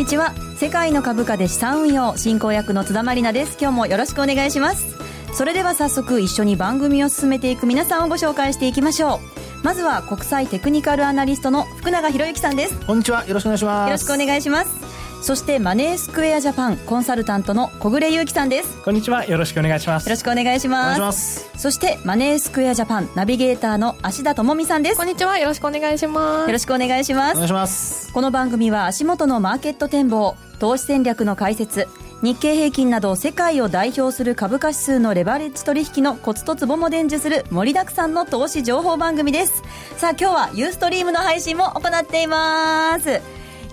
こんにちは。世界の株価で資産運用進行役の津田まりなです。今日もよろしくお願いします。それでは早速一緒に番組を進めていく皆さんをご紹介していきましょう。まずは国際テクニカルアナリストの福永博之さんです。こんにちは。よろしくお願いします。よろしくお願いしますそしてマネースクエアジャパンコンサルタントの小暮優樹さんです。こんにちは。よろしくお願いします。よろしくお願いします。ます。そしてマネースクエアジャパンナビゲーターの芦田智美さんです。こんにちは。よろしくお願いします。よろしくお願いします。お願いします。この番組は足元のマーケット展望投資戦略の解説日経平均など世界を代表する株価指数のレバレッジ取引のコツとツボも伝授する盛りだくさんの投資情報番組です。さあ今日はユーストリームの配信も行っています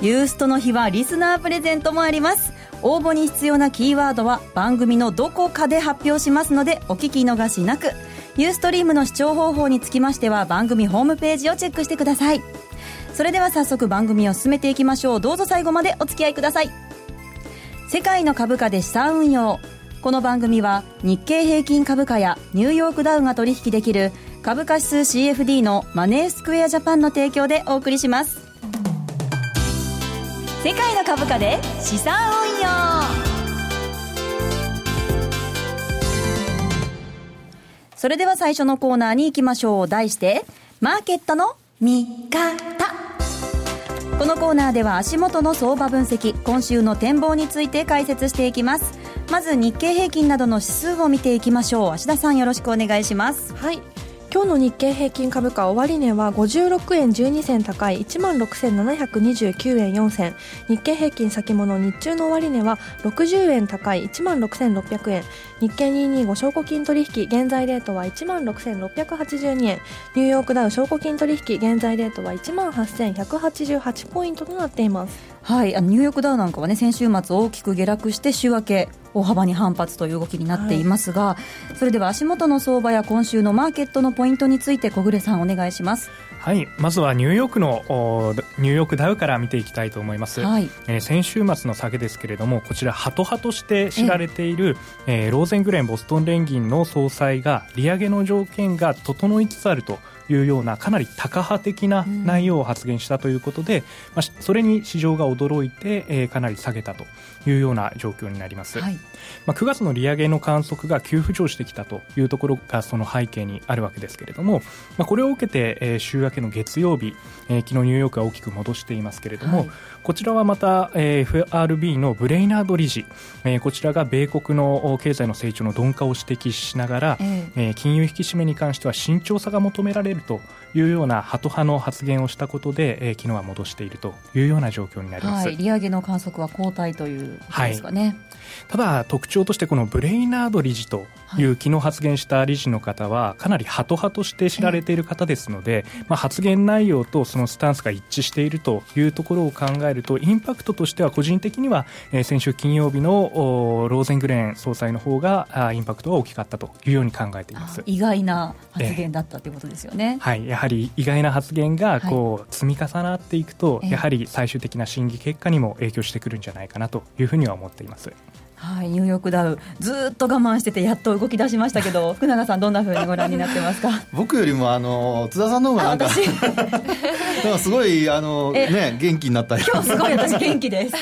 ユーストの日はリスナープレゼントもあります。応募に必要なキーワードは番組のどこかで発表しますのでお聞き逃しなく。ユーストリームの視聴方法につきましては番組ホームページをチェックしてください。それでは早速番組を進めていきましょう。どうぞ最後までお付き合いください。世界の株価で資産運用。この番組は日経平均株価やニューヨークダウが取引できる株価指数 CFD のマネースクエアジャパンの提供でお送りします。世界の株価で資産運用。それでは最初のコーナーに行きましょう。題してマーケットの見方。このコーナーでは足元の相場分析今週の展望について解説していきます。まず日経平均などの指数を見ていきましょう。芦田さんよろしくお願いします。はい。今日の日経平均株価終値は56円12銭高い16,729円4銭。日経平均先物日中の終値は60円高い16,600円。日経225証拠金取引現在レートは16,682円。ニューヨークダウ証拠金取引現在レートは18,188ポイントとなっています。はいあのニューヨークダウなんかはね先週末大きく下落して週明け。大幅に反発という動きになっていますが、はい、それでは足元の相場や今週のマーケットのポイントについて小暮さんお願いしますはいまずはニューヨークのニューヨークダウから見ていきたいと思います、はい、えー、先週末の下げですけれどもこちらハト派として知られている、ええ。ー、ローゼングレンボストン連銀の総裁が利上げの条件が整いつつあるというようなかなりタカ派的な内容を発言したということで、うん、まあ、それに市場が驚いて、えー、かなり下げたというような状況になります、はい、まあ、9月の利上げの観測が急浮上してきたというところがその背景にあるわけですけれども、まあ、これを受けて、えー、週明けの月曜日、えー、昨日ニューヨークが大きく戻していますけれども、はい、こちらはまた、えー、FRB のブレイナード理事、えー、こちらが米国の経済の成長の鈍化を指摘しながら、えー、えー、金融引き締めに関しては慎重さが求められるというようなハト派の発言をしたことで、えー、昨日は戻しているというような状況になります、はい、利上げの観測は後退ということですかね、はい、ただ特徴としてこのブレイナード理事という昨日発言した理事の方はかなりハト派として知られている方ですので、まあ、発言内容とそのスタンスが一致しているというところを考えるとインパクトとしては個人的には、えー、先週金曜日のローゼングレーン総裁の方があインパクトが大きかったというように考えています。意外な発言だったということですよね、はい、やはり意外な発言がこう積み重なっていくと、やはり最終的な審議結果にも影響してくるんじゃないかなというふうには思っています。はい、ニューヨークダウずっと我慢しててやっと動き出しましたけど 福永さんどんなふうにご覧になってますか？僕よりもあの津田さんの方がなんか かすごいあのね元気になった今日すごい私元気です。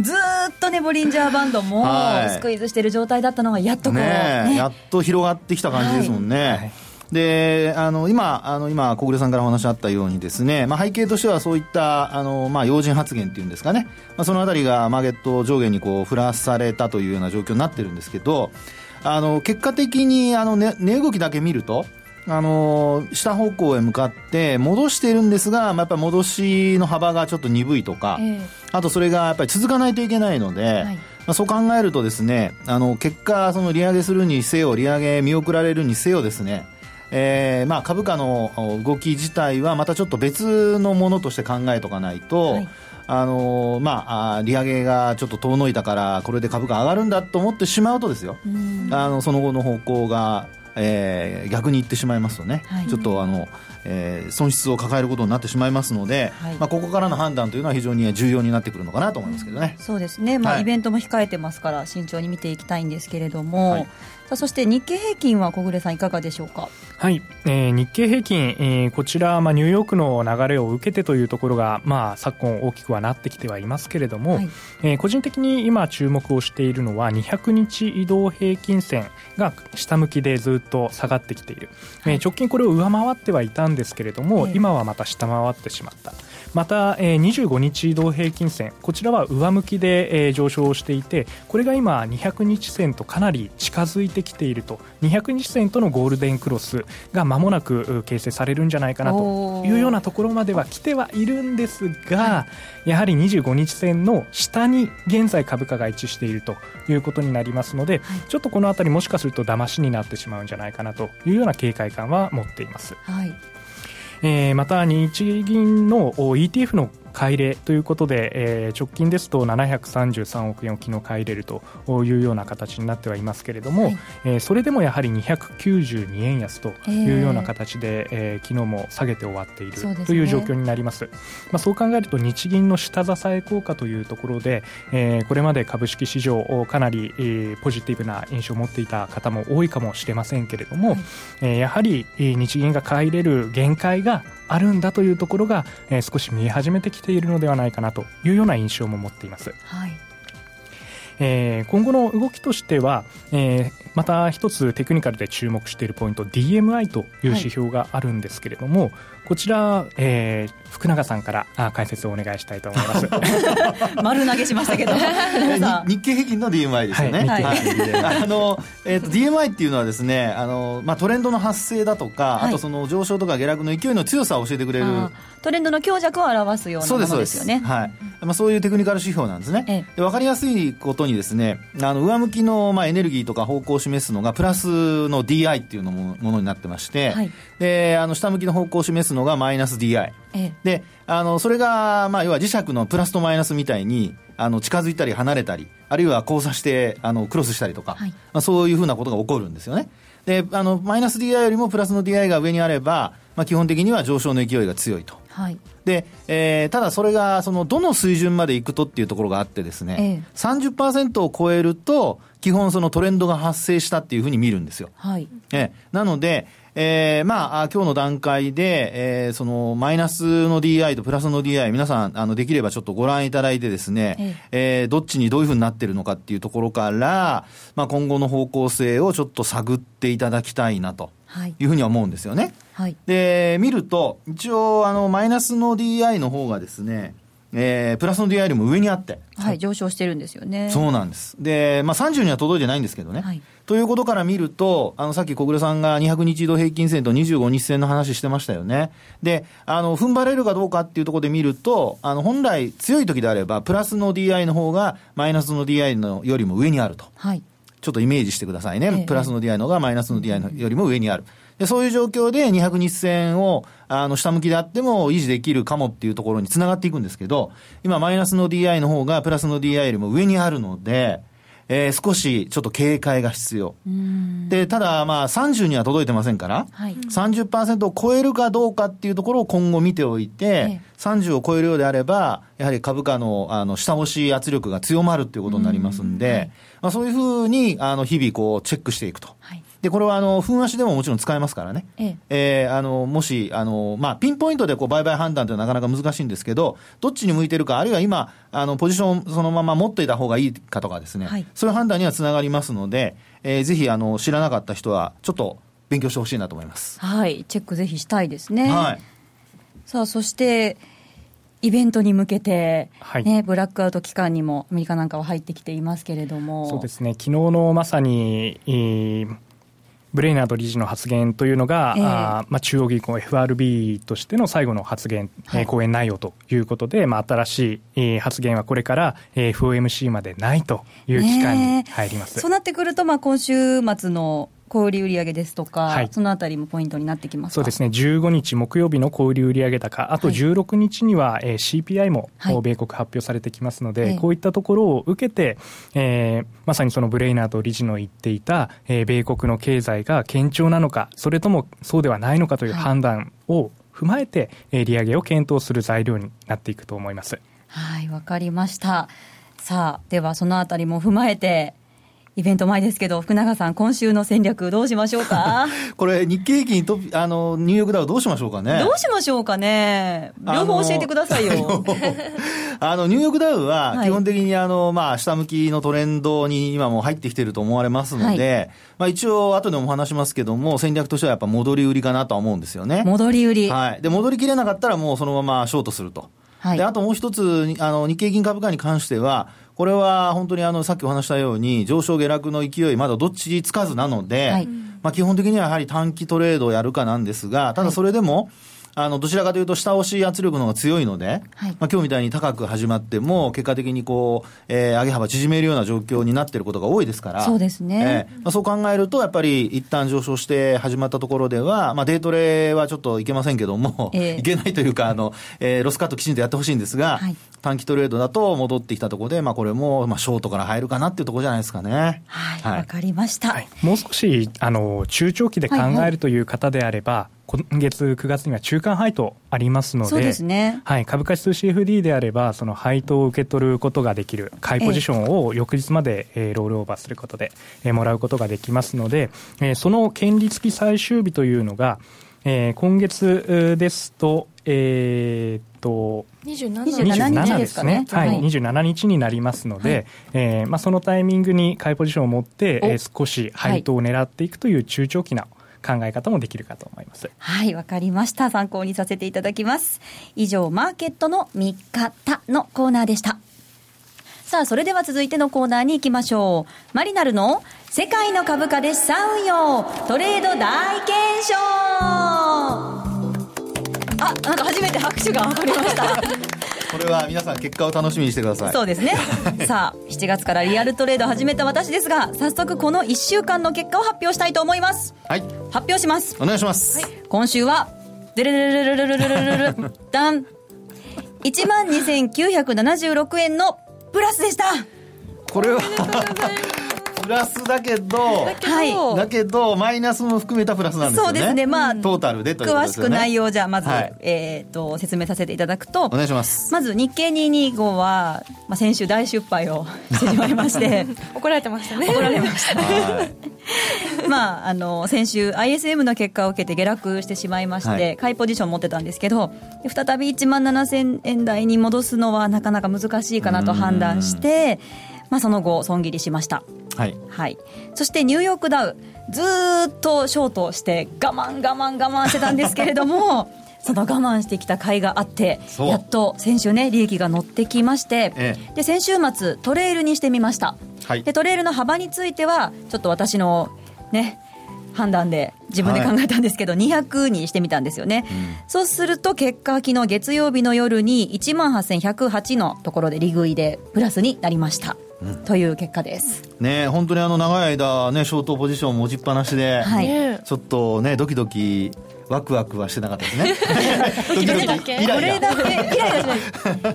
ずっとねボリンジャーバンドもスクイーズしてる状態だったのがやっとこう、ねね、やっと広がってきた感じですもんね、はいで、あの、今、あの、今、小暮さんからお話あったようにですね、まあ、背景としてはそういった、あの、まあ、要人発言っていうんですかね、まあ、そのあたりがマーケット上下にこう、振らされたというような状況になってるんですけど、あの、結果的に、あの、ね、値動きだけ見ると、あの下方向へ向かって戻しているんですが、まあ、やっぱり戻しの幅がちょっと鈍いとか、えー、あとそれがやっぱり続かないといけないので、はい、まあ、そう考えるとですね、あの結果、その利上げするにせよ、利上げ見送られるにせよですね、えーまあ、株価の動き自体はまたちょっと別のものとして考えとかないと、はい、あのまあ、利上げがちょっと遠のいたからこれで株価上がるんだと思ってしまうとですよ、あのその後の方向が、えー、逆にいってしまいますとね、はい、ちょっとあの、えー、損失を抱えることになってしまいますので、はい、まあ、ここからの判断というのは非常に重要になってくるのかなと思いますけどね。そうですね、まあ、イベントも控えてますから慎重に見ていきたいんですけれども、そして日経平均は小暮さんいかがでしょうか？はい、えー、日経平均、えー、こちら、まあ、ニューヨークの流れを受けてというところが、まあ、昨今大きくはなってきてはいますけれども、はい、えー、個人的に今注目をしているのは200日移動平均線が下向きでずっと下がってきている、はい、えー、直近これを上回ってはいたんですけれども、今はまた下回ってしまった。また、えー、25日移動平均線こちらは上向きで、えー、上昇していてこれが今200日線とかなり近づいてきていると。200日線とのゴールデンクロスが間もなく形成されるんじゃないかなというようなところまでは来てはいるんですが、はい、やはり25日線の下に現在株価が位置しているということになりますので、はい、ちょっとこの辺りもしかすると騙しになってしまうんじゃないかなというような警戒感は持っています。はい。えー、また日銀の ETF の買い入れということで、えー、直近ですと733億円を昨日買い入れるというような形になってはいますけれども、はい、えー、それでもやはり292円安というような形で、えー、昨日も下げて終わっているという状況になります。まあ、そう考えると日銀の下支え効果というところで、えー、これまで株式市場をかなり、えー、ポジティブな印象を持っていた方も多いかもしれませんけれども、はい、えー、やはり日銀が買い入れる限界があるんだというところが、えー、少し見え始めてきているのではないかなというような印象も持っています。はいえー、今後の動きとしては、えー、また一つテクニカルで注目しているポイント DMI という指標があるんですけれども、はい、こちら、えー、福永さんからあ解説をお願いしたいと思います。丸投げしましたけど。日経平均の DMI ですよね、はい、あの、えーと、DMI っていうのはですねあの、まあ、トレンドの発生だとか、はい、あとその上昇とか下落の勢いの強さを教えてくれるトレンドの強弱を表すようなものですよね。はい、まあ、そういうテクニカル指標なんですね、ええ、で分かりやすいことにですねあの上向きの、まあ、エネルギーとか方向を示すのがプラスの DI っていうのもものになってまして、はい、であの下向きの方向を示すのがマイナス DI、ええ、であのそれが、まあ、要は磁石のプラスとマイナスみたいにあの近づいたり離れたりあるいは交差してあのクロスしたりとか、はい、まあ、そういうふうなことが起こるんですよね。であのマイナス DI よりもプラスの DI が上にあれば、まあ、基本的には上昇の勢いが強いと。はい。でえー、ただそれがそのどの水準までいくとっていうところがあってですね、ええ、30%を超えると基本そのトレンドが発生したっていうふうに見るんですよ。はい、えー、なので、えー、まあ、今日の段階で、えー、その、マイナスの DI とプラスの DI、皆さん、あの、できればちょっとご覧いただいてですね、ええー、どっちにどういうふうになってるのかっていうところから、まあ、今後の方向性をちょっと探っていただきたいなと。いうふうには思うんですよね。はい、で、見ると、一応、あの、マイナスの DI の方がですね、えー、プラスの DI よりも上にあって。はい、上昇してるんですよね。そうなんです。で、まあ、30には届いてないんですけどね。はい、ということから見ると、あの、さっき小暮さんが200日移動平均線と25日線の話してましたよね。で、あの、踏ん張れるかどうかっていうところで見ると、あの、本来強い時であれば、プラスの DI の方がマイナスの DI のよりも上にあると。はい。ちょっとイメージしてくださいね。ええ、プラスの DI の方がマイナスの DI のよりも上にある。でそういう状況で200日線をあの下向きであっても維持できるかもっていうところにつながっていくんですけど、今マイナスの DI の方がプラスの DI よりも上にあるので、えー、少しちょっと警戒が必要。で、ただ、まあ、30には届いてませんから、はい、30%を超えるかどうかっていうところを今後見ておいて、ええ、30を超えるようであれば、やはり株価のあの下押し圧力が強まるっていうことになりますんで、はい、まあ、そういうふうにあの日々こうチェックしていくと。はいで、これはあの、分足でももちろん使えますからね。えええー、あの、もし、あの、まあ、ピンポイントでこう、売買判断というのはなかなか難しいんですけど、どっちに向いてるか、あるいは今、あの、ポジションそのまま持っていた方がいいかとかですね、はい、そういう判断にはつながりますので、えー、ぜひ、あの、知らなかった人は、ちょっと勉強してほしいなと思います。はい、チェックぜひしたいですね。はい。さあ、そして、イベントに向けて、はい、ね、ブラックアウト期間にもアメリカなんかは入ってきていますけれどもそうですね昨日のまさに、えー、ブレイナード理事の発言というのが、えー、あまあ、中央銀行 FRB としての最後の発言、はい、講演内容ということで、まあ、新しい、えー、発言はこれから、えー、FOMC までないという期間に入ります。そうなってくると、まあ、今週末の小売売上ですとか、はい、そのあたりもポイントになってきますそうですね、15日木曜日の小売売上高、あと16日には、はい、CPI も、米国発表されてきますので、こういったところを受けて、えー、まさにそのブレイナーと理事の言っていた、えー、米国の経済が堅調なのか、それともそうではないのかという判断を、踏まえて、えー、利上げを検討する材料になっていくと思います。はい、わかりました。さあ、ではそのあたりも踏まえて、イベント前ですけど、福永さん、今週の戦略、どうしましょうか？これ、日経平均とあのニューヨークダウ、どうしましょうかね？どうしましょうかね、両方教えてくださいよ。あのニューヨークダウは、基本的にあの、まあ、下向きのトレンドに今も入ってきてると思われますので、はい、まあ、一応、後でもお話しますけども、戦略としてはやっぱ戻り売りかなとは思うんですよね。戻り売り。はい。で、戻りきれなかったら、もうそのままショートすると。はい、であともう一つ、あの日経金株価に関しては、これは本当にあのさっきお話したように、上昇下落の勢い、まだどっちつかずなので、はい、まあ、基本的にはやはり短期トレードをやるかなんですが、ただそれでも、はいあの、どちらかというと下押し圧力の方が強いので、はい、まあ今日みたいに高く始まっても、結果的にこう、えー、上げ幅縮めるような状況になっていることが多いですから、そうですね。えー、まあそう考えると、やっぱり一旦上昇して始まったところでは、まあデートレはちょっといけませんけども、えー、いけないというか、あの、えー、ロスカットきちんとやってほしいんですが、はい、短期トレードだと戻ってきたところで、まあこれも、まあショートから入るかなっていうところじゃないですかね。はい、わ、はい、かりました。はい、もう少し、あの、中長期で考えるという方であれば、はいはい今月9月には中間配当ありますので、そうですね。はい、株価指数 CFD であれば、その配当を受け取ることができる、買いポジションを翌日まで、えー、ロールオーバーすることで、えー、もらうことができますので、えー、その権利付き最終日というのが、えー、今月ですと、えー、と 27, 27日。ですね、はい、はい、27日になりますので、はい、えー、まあ、そのタイミングに買いポジションを持って、えー、少し配当を狙っていくという中長期な、はい考え方もできるかと思います。はい、わかりました。参考にさせていただきます。以上、マーケットの見方のコーナーでした。さあ、それでは続いてのコーナーに行きましょう。マリナルの世界の株価で資産運用トレード大検証あ、なんか初めて拍手が上がりました。これは皆さん結果を楽しみにしてください。そうですね。さあ7月からリアルトレード始めた私ですが早速この1週間の結果を発表したいと思います。はい。発表します。お願いします、はい、今週はデレレレレレレレレレレダン1万2976円のプラスでしたこれはプラスだけど、はい、だけど、マイナスも含めたプラスなんですよね。そうですね。まあ、トータルでということですね。詳しく内容じゃ、まず、はい、えっ、ー、と、説明させていただくと、お願いします。まず、日経225は、まあ、先週大失敗を してしまいまして、怒られてましたね。怒られました。まあ、あの、先週、ISM の結果を受けて下落してしまいまして、はい、買いポジション持ってたんですけど、再び1万7000円台に戻すのはなかなか難しいかなと判断して、まあ、その後、損切りしました。はい、はい、そしてニューヨークダウ、ずっとショートして我慢、我慢、我慢してたんですけれども、その我慢してきた甲斐があって、やっと先週ね、利益が乗ってきまして、ええ、で先週末、トレールにしてみました、はい、でトレールの幅については、ちょっと私のね、判断で自分で考えたんですけど、はい、200にしてみたんですよね、うん、そうすると結果、昨日月曜日の夜に1万8108のところで利食いでプラスになりました。という結果です。ね本当にあの長い間ねショートポジション持ちっぱなしで、はい、ちょっとねドキドキワクワクはしてなかったですね。ドキドキイライラ。これだけイライラしない。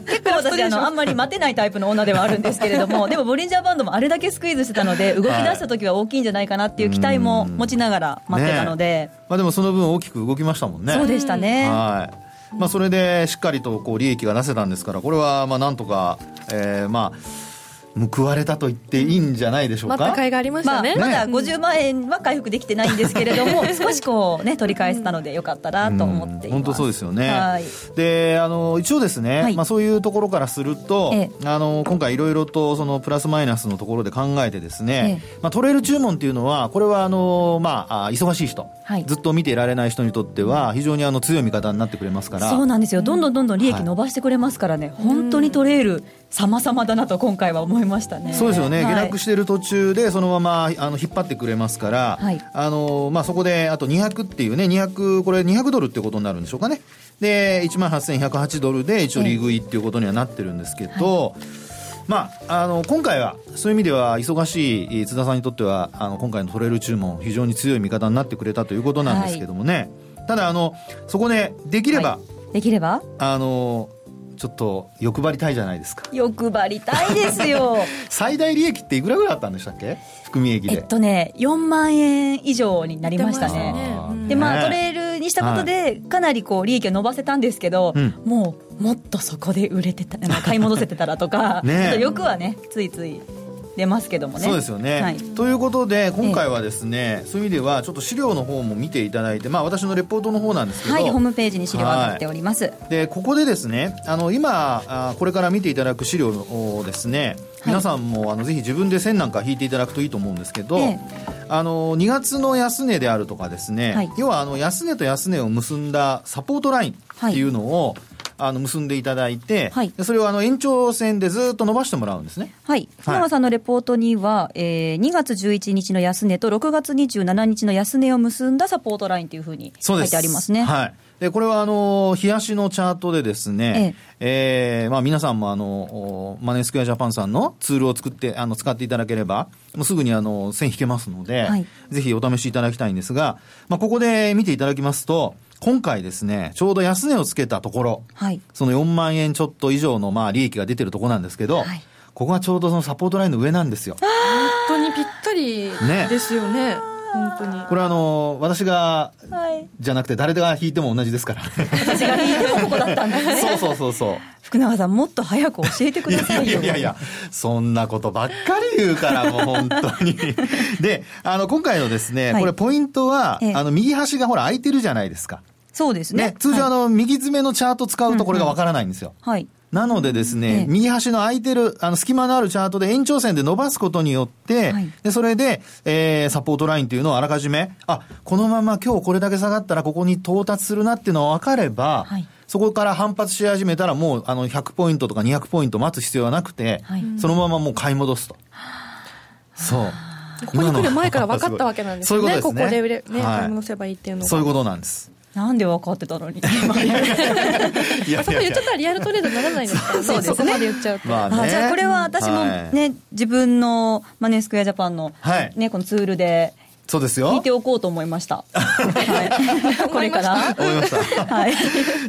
結構私あのあんまり待てないタイプの女ではあるんですけれども、でもボリンジャーバンドもあれだけスクイーズしてたので動き出した時は大きいんじゃないかなっていう期待も持ちながら待ってたので、まあでもその分大きく動きましたもんね。そうでしたね。はい。まあそれでしっかりとこう利益が出せたんですから、これはまあなんとか、えー、まあ。報われたと言っていいんじゃないでしょうか？またがありましたね。まあ、まだ50万円は回復できてないんですけれども、少しこうね、取り返せたのでよかったなと思っています。本当そうですよね。はい、で、あの、一応ですね、はい、まあそういうところからすると、ええ、あの、今回いろいろとそのプラスマイナスのところで考えてですね、え、まあトレール注文っていうのは、これはあの、まあ、忙しい人、はい、ずっと見ていられない人にとっては、非常にあの強い味方になってくれますから。そうなんですよ。どんどんどんどん利益伸ばしてくれますからね、本当にトレール、様々だなと今回は思いましたね。そうですよね。下落している途中でそのままあの引っ張ってくれますから、はい、あのまあそこであと200っていうね200これ200ドルってことになるんでしょうかね。で1万8108ドルで一応利食いっていうことにはなってるんですけど。はいまあ、あの今回はそういう意味では忙しい津田さんにとってはあの今回のトレール注文非常に強い味方になってくれたということなんですけどもね、はい、ただあのそこでできれば、はい、できれば？あのちょっと欲張りたいじゃないですか。欲張りたいですよ。最大利益っていくらぐらいあったんでしたっけ？含み益で。えっとね4万円以上になりましたね。でまあトレールルにしたことで、かなりこう利益を伸ばせたんですけど、もうもっとそこで売れてた買い戻せてたらとか、ね、欲はねついつい出ますけどもね。そうですよね、はい、ということで今回はですね、ええ、そういう意味ではちょっと資料の方も見ていただいて、まあ、私のレポートの方なんですけど、はい、ホームページに資料が載っております、はい、でここでですねあの今あこれから見ていただく資料をですね皆さんもあのぜひ自分で線なんか引いていただくといいと思うんですけど、え、あの2月の安値であるとかですね、要はあの安値と安値を結んだサポートラインっていうのを、あの結んでいただいて、はい、それをあの延長線でずっと伸ばしてもらうんですね。はい。福永さんのレポートには、えー、2月11日の安値と6月27日の安値を結んだサポートラインというふうに書いてありますね。はい。で、これはあの、冷やしのチャートでですね、えええー、まあ皆さんもあの、マネースクエアジャパンさんのツールを作って、あの、使っていただければ、もうすぐにあの、線引けますので、はい、ぜひお試しいただきたいんですが、まあここで見ていただきますと、今回ですね、ちょうど安値をつけたところ、はい、その4万円ちょっと以上のまあ利益が出てるところなんですけど、はい、ここがちょうどそのサポートラインの上なんですよ。本当にぴったりですよね。ね本当に。これはあの私が、はい、じゃなくて誰が弾いても同じですから。私が弾いてもここだったんですね。そうそうそうそう。福永さんもっと早く教えてくださいよ。いやいやいやそんなことばっかり言うからもう本当に。であの今回のですね、はい、これポイントは、ええ、あの右端がほら空いてるじゃないですか。そうですね。ね通常、あの、右詰めのチャート使うとこれがわからないんですよ。うんうん、はい。なのでですね、右端の空いてる、あの、隙間のあるチャートで延長線で伸ばすことによって、はい、で、それで、えー、サポートラインっていうのをあらかじめ、あ、このまま今日これだけ下がったらここに到達するなっていうのが分かれば、はい、そこから反発し始めたらもう、あの、100ポイントとか200ポイント待つ必要はなくて、はい、そのままもう買い戻すと。そう。ここに来る前から分かったわけなんですね。そういうことですね。ここで売れ、ね、買い戻せばいいっていうのが。そういうことなんです。なんで分かってたのに。いやそこ言っちゃったらリアルトレードにならないですからね。そうですね。まで言っちゃうと。まあ、ね、じゃあこれは私もね、はい、自分のマネースクエアジャパンのね、このツールで、そうですよ。聞いておこうと思いました。はい。これから。思いました。はい。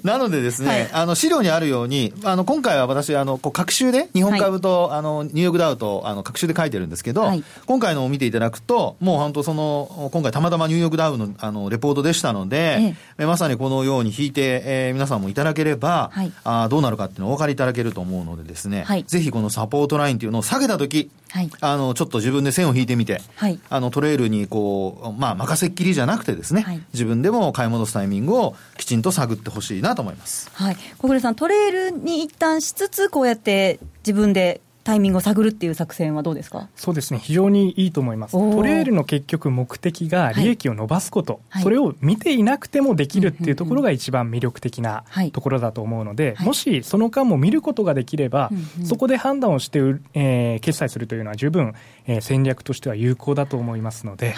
なのでですね、はい、あの、資料にあるように、あの、今回は私、あの、こう、各週で、日本株と、はい、あの、ニューヨークダウと、あの、各週で書いてるんですけど、はい、今回のを見ていただくと、もう本当その、今回たまたまニューヨークダウの、あの、レポートでしたので、ええ、まさにこのように引いて、えー、皆さんもいただければ、はい、あどうなるかっていうのをお分かりいただけると思うのでですね、はい、ぜひこのサポートラインっていうのを下げたとき、はい、あの、ちょっと自分で線を引いてみて、はい、あの、トレイルにこう、まあ、任せっきりじゃなくてですね、はい、自分でも買い戻すタイミングをきちんと探ってほしいなと思います。はい。小暮さん、トレイルに一旦しつつ、こうやって自分でタイミングを探るっていう作戦はどうですか？そうですね、非常にいいと思います。トレールの結局目的が利益を伸ばすこと、はい、それを見ていなくてもできるっていうところが一番魅力的なところだと思うので、はい、もしその間も見ることができれば、そこで判断をして、えー、決済するというのは十分、えー、戦略としては有効だと思いますので。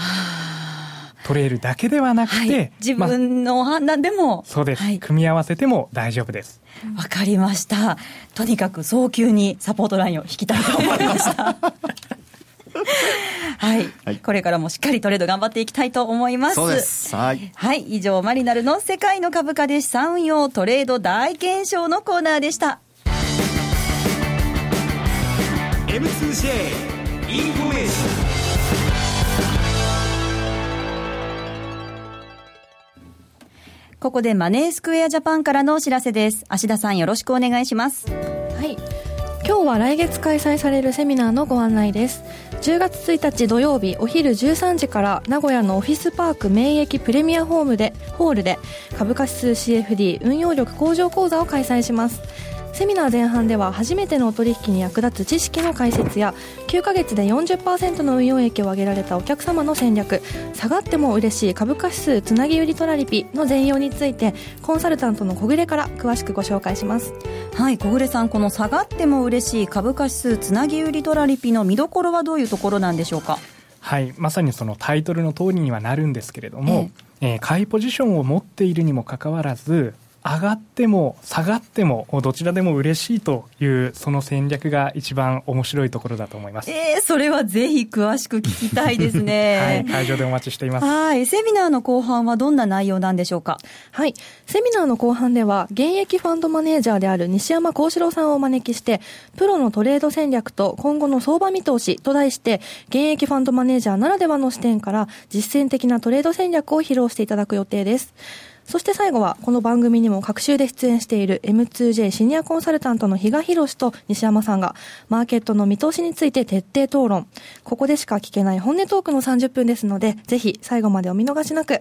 トレイルだけではなくて、はい、自分の判断でも、まそうです、はい、組み合わせても大丈夫です。わかりました。とにかく早急にサポートラインを引きたいと思いました。はい、はい、これからもしっかりトレード頑張っていきたいと思います。そうです。はい。はい、以上、マリナルの世界の株価で資産運用トレード大検証のコーナーでした。M2J インフォメーションここでマネースクエアジャパンからのお知らせです。芦田さんよろしくお願いします。はい。今日は来月開催されるセミナーのご案内です。10月1日土曜日お昼13時から名古屋のオフィスパーク名駅プレミアホームでホールで株価指数 CFD 運用力向上講座を開催します。セミナー前半では初めてのお取引に役立つ知識の解説や9ヶ月で40%の運用益を上げられたお客様の戦略下がっても嬉しい株価指数つなぎ売りトラリピの全容についてコンサルタントの小暮から詳しくご紹介します。はい小暮さんこの下がっても嬉しい株価指数つなぎ売りトラリピの見どころはどういうところなんでしょうか？はいまさにそのタイトルの通りにはなるんですけれども、ええ。えー、買いポジションを持っているにもかかわらず上がっても下がってもどちらでも嬉しいというその戦略が一番面白いところだと思います。えー、それはぜひ詳しく聞きたいですね。はい、会場でお待ちしています。はい、セミナーの後半はどんな内容なんでしょうか？はい、セミナーの後半では現役ファンドマネージャーである西山幸四郎さんをお招きして、プロのトレード戦略と今後の相場見通しと題して、現役ファンドマネージャーならではの視点から実践的なトレード戦略を披露していただく予定です。そして最後は、この番組にも各週で出演している M2J シニアコンサルタントの比嘉博と西山さんが、マーケットの見通しについて徹底討論。ここでしか聞けない本音トークの30分ですので、ぜひ最後までお見逃しなく。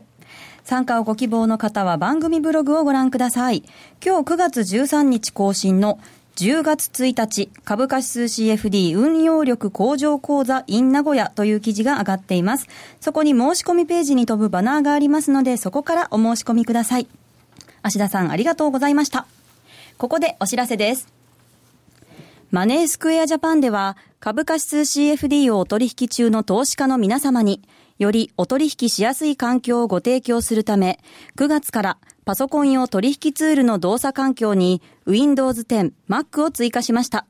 参加をご希望の方は番組ブログをご覧ください。今日9月13日更新の10月1日、株価指数 CFD 運用力向上講座 in 名古屋という記事が上がっています。そこに申し込みページに飛ぶバナーがありますので、そこからお申し込みください。芦田さんありがとうございました。ここでお知らせです。マネースクエアジャパンでは、株価指数 CFD をお取引中の投資家の皆様に、よりお取引しやすい環境をご提供するため、9月からパソコン用取引ツールの動作環境に Windows 10、Mac を追加しました。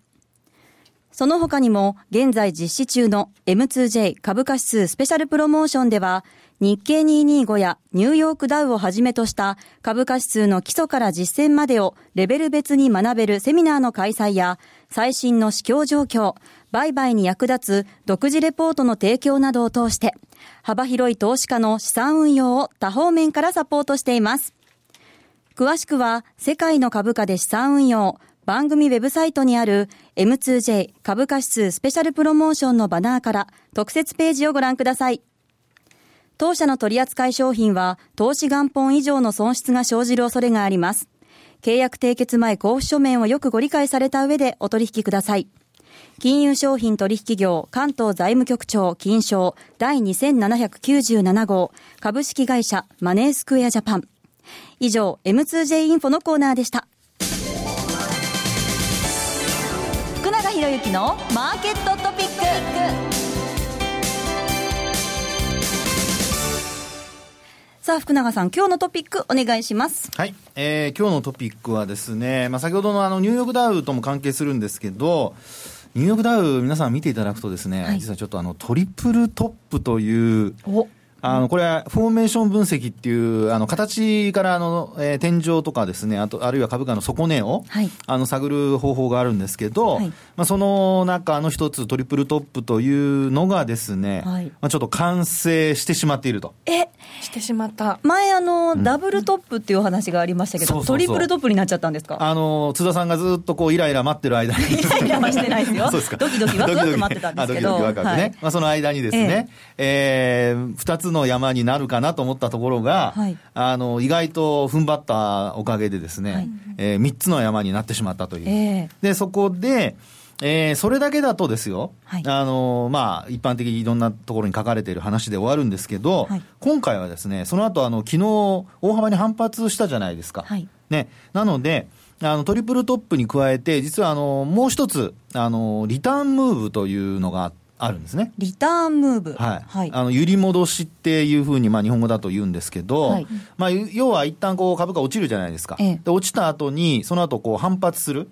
その他にも、現在実施中の M2J 株価指数スペシャルプロモーションでは、日経225やニューヨークダウをはじめとした株価指数の基礎から実践までをレベル別に学べるセミナーの開催や、最新の市況状況、売買に役立つ独自レポートの提供などを通して、幅広い投資家の資産運用を多方面からサポートしています。詳しくは、世界の株価で資産運用、番組ウェブサイトにある M2J 株価指数スペシャルプロモーションのバナーから特設ページをご覧ください。当社の取扱い商品は投資元本以上の損失が生じる恐れがあります。契約締結前交付書面をよくご理解された上でお取引ください。金融商品取引業関東財務局長金賞第2797号株式会社マネースクエアジャパン。以上、M2J インフォのコーナーでした。福永博之のマーケットトピック。さあ、福永さん、今日のトピックお願いします。はい。えー、今日のトピックはですね、まあ、先ほどのあの、ニューヨークダウとも関係するんですけど、ニューヨークダウ、皆さん見ていただくとですね、はい、実はちょっとあの、トリプルトップという、あの、これはフォーメーション分析っていう、あの、形からあの、えー、天井とかですね、あと、あるいは株価の底値を、はい、あの、探る方法があるんですけど、はい、まあ、その中の一つ、トリプルトップというのがですね、はい、まあ、ちょっと完成してしまっていると。え？してしまった。前、あの、ダブルトップっていうお話がありましたけど、うん、トリプルトップになっちゃったんですか？あの、津田さんがずっとこう、イライラ待ってる間に。イライラはしてないですよ。そうですか。ドキドキワクワク待ってたんですけど。ドキドキワクワクね。まあ、その間にですね、ええー、二つの山になるかなと思ったところが、はい、あの、意外と踏ん張ったおかげでですね、はい、えー、3つの山になってしまったという。えー、で、そこで、えー、それだけだとですよ、はい、あのまあ、一般的にいろんなところに書かれている話で終わるんですけど、はい、今回はですね、その後あの昨日大幅に反発したじゃないですか。はい、ね、なので、あのトリプルトップに加えて、実はあのもう一つあの、リターンムーブというのがあって、あるんですね。リターンムーブ。はい。はい、あの、揺り戻しっていうふうに、まあ、日本語だと言うんですけど、はい、まあ、要は一旦こう、株価落ちるじゃないですか。ええ、で、落ちた後に、その後こう、反発する。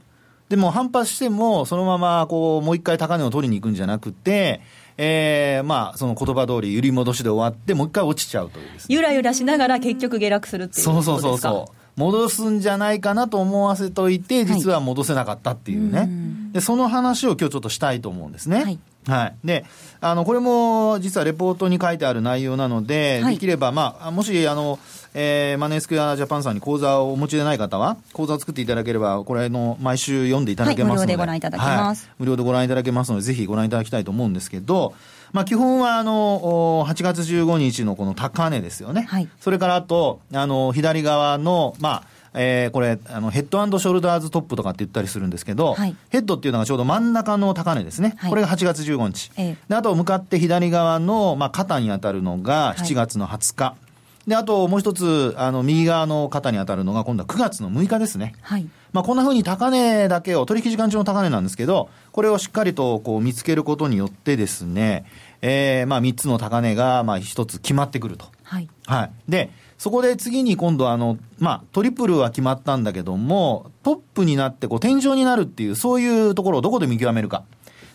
でも、反発しても、そのまま、こう、もう一回高値を取りに行くんじゃなくて、えー、まあ、その言葉通り、揺り戻しで終わって、もう一回落ちちゃうというね。ゆらゆらしながら結局下落するっていうそうそうそうそう。戻すんじゃないかなと思わせといて、実は戻せなかったっていうね。はい、で、その話を今日ちょっとしたいと思うんですね。はい。はい。で、あの、これも実はレポートに書いてある内容なので、はい、できれば、まあ、もし、あの、えー、マネースクエアジャパンさんに講座をお持ちでない方は、講座を作っていただければ、これの毎週読んでいただけますので、はい、無料でご覧いただけます、はい、無料でご覧いただけますので、ぜひご覧いただきたいと思うんですけど、まあ、基本はあの8月15日のこの高値ですよね、はい、それからあとあの左側の、まあえー、これあの、ヘッドショルダーズトップとかって言ったりするんですけど、はい、ヘッドっていうのがちょうど真ん中の高値ですね、はい、これが8月15日、ええ、であと向かって左側の、まあ、肩に当たるのが7月の20日。はいで、あともう一つ、あの、右側の肩に当たるのが、今度は9月の6日ですね。はい。まあ、こんなふうに高値だけを、取引時間中の高値なんですけど、これをしっかりとこう見つけることによってですね、えー、まあ、3つの高値が、まあ、1つ決まってくると。はい。はい。で、そこで次に今度あの、まあ、トリプルは決まったんだけども、トップになってこう天井になるっていう、そういうところをどこで見極めるか。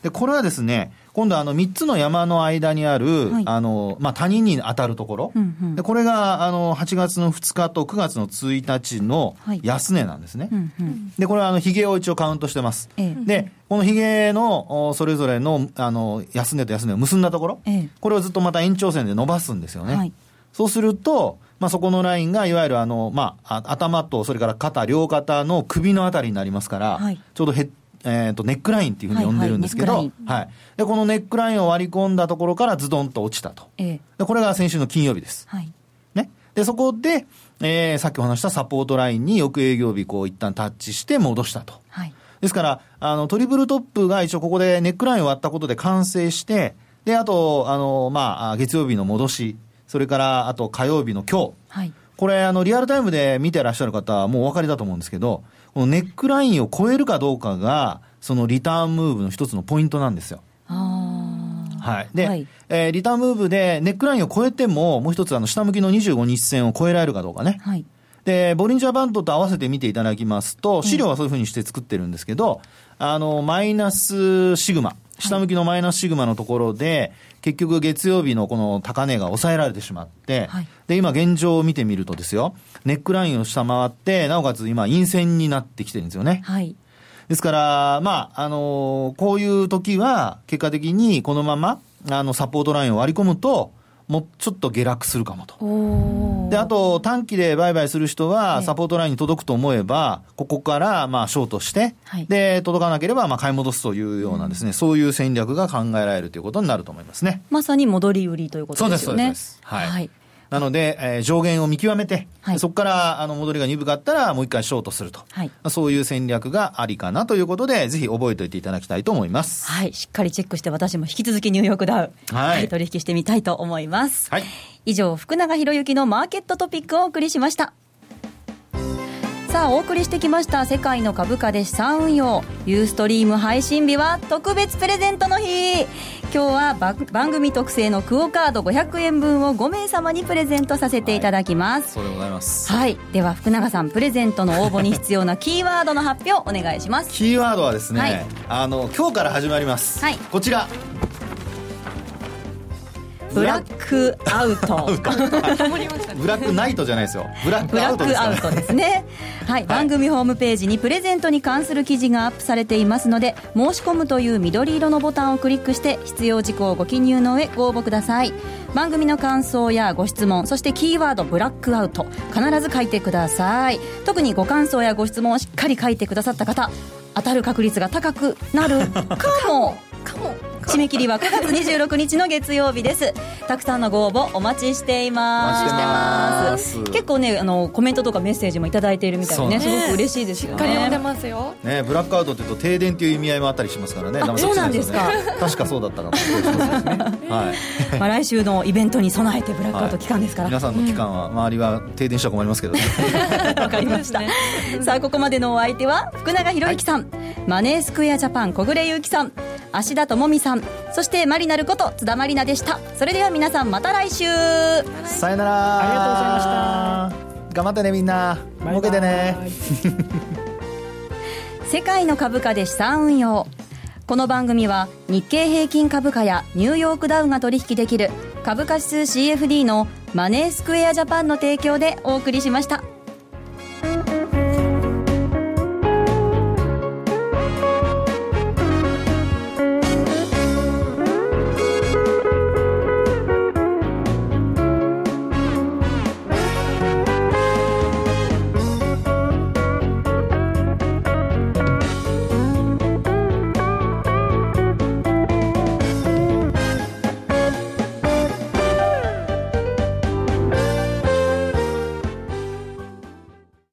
で、これはですね、今度あの3つの山の間にある、はい、あの、まあ、谷に当たるところ。うんうん、で、これがあの8月の2日と9月の1日の安値なんですね。はいうんうん、で、これはあの髭を一応カウントしてます。ええ、で、この髭のそれぞれのあの安値と安値を結んだところ、え、これをずっとまた延長線で伸ばすんですよね。はい、そうすると、まあ、そこのラインがいわゆるあの、まあ、頭とそれから肩、両肩の首のあたりになりますから、はい、ちょうどヘッえーと、ネックラインっていうふうに呼んでるんですけど、はい、はい、でこのネックラインを割り込んだところからズドンと落ちたと、ええ、でこれが先週の金曜日です、はい、ね、でそこで、えー、さっきお話したサポートラインに翌営業日こう一旦タッチして戻したと、はい、ですからあのトリプルトップが一応ここでネックラインを割ったことで完成してであとあの、まあ、月曜日の戻しそれからあと火曜日の今日、はい、これあのリアルタイムで見てらっしゃる方はもうお分かりだと思うんですけどこのネックラインを超えるかどうかがそのリターンムーブの一つのポイントなんですよ。はい。で、はい、えー、リターンムーブでネックラインを超えても、もう一つあの下向きの25日線を超えられるかどうかね。はい。で、ボリンジャーバンドと合わせて見ていただきますと、資料はそういうふうにして作ってるんですけど、うん、あの、マイナスシグマ、下向きのマイナスシグマのところで、結局月曜日のこの高値が抑えられてしまって、はい、で、今現状を見てみるとですよ、ネックラインを下回って、なおかつ今陰線になってきてるんですよね。はい。ですから、まあ、あのー、こういう時は、結果的にこのまま、あの、サポートラインを割り込むと、もうちょっと下落するかもと。で、あと、短期で売買する人は、サポートラインに届くと思えば、ここから、まあ、ショートして、はい、で、届かなければ、まあ、買い戻すというようなですね、うん、そういう戦略が考えられるということになると思いますね。まさに戻り売りということですよね。そうです、そうです。はい、はいなので、えー、上限を見極めて、はい、そこからあの戻りが鈍かったら、もう一回ショートすると、はい、そういう戦略がありかなということで、ぜひ覚えておいていただきたいと思います。はい、しっかりチェックして、私も引き続きニューヨークダウ、はい、取引してみたいと思います。はい、以上、福永博之のマーケットトピックをお送りしました。さあお送りしてきました世界の株価で資産運用。ユーストリーム配信日は特別プレゼントの日。今日は番組特製のクオカード500円分を5名様にプレゼントさせていただきます、はい、そうでございます。はい。では福永さんプレゼントの応募に必要なキーワードの発表お願いします。キーワードはですね、はい、あの今日から始まります、はい、こちらブラックアウト。ブラックナイトじゃないですよ。ブラックアウトです、ね、アウトですね。はい、番組ホームページにプレゼントに関する記事がアップされていますので申し込むという緑色のボタンをクリックして必要事項をご記入の上ご応募ください。番組の感想やご質問そしてキーワードブラックアウト。必ず書いてください。特にご感想やご質問をしっかり書いてくださった方当たる確率が高くなるかも。かも締め切りは9月26日の月曜日です。たくさんのご応募お待ちしています。結構ねあのコメントとかメッセージも頂いているみたいでね。すごく嬉しいですよね。しっかり読んでますよ。ねブラックアウトっていうと停電っていう意味合いもあったりしますからね。そうなんですか。確かそうだったかなはい まあ来週のイベントに備えてブラックアウト期間ですから、皆さんの期間は周りは停電したら困りますけどね。わかりました。さあここまでのお相手は福永博之さん、マネースクエアジャパン小暮優樹さん。芦田智美さん。そしてマリナルこと津田まりなでした。それでは皆さんまた来週。さよなら。ありがとうございました。頑張ってねみんな。儲けてね。世界の株価で資産運用。この番組は日経平均株価やニューヨークダウが取引できる株価指数 CFD のマネースクエアジャパンの提供でお送りしました。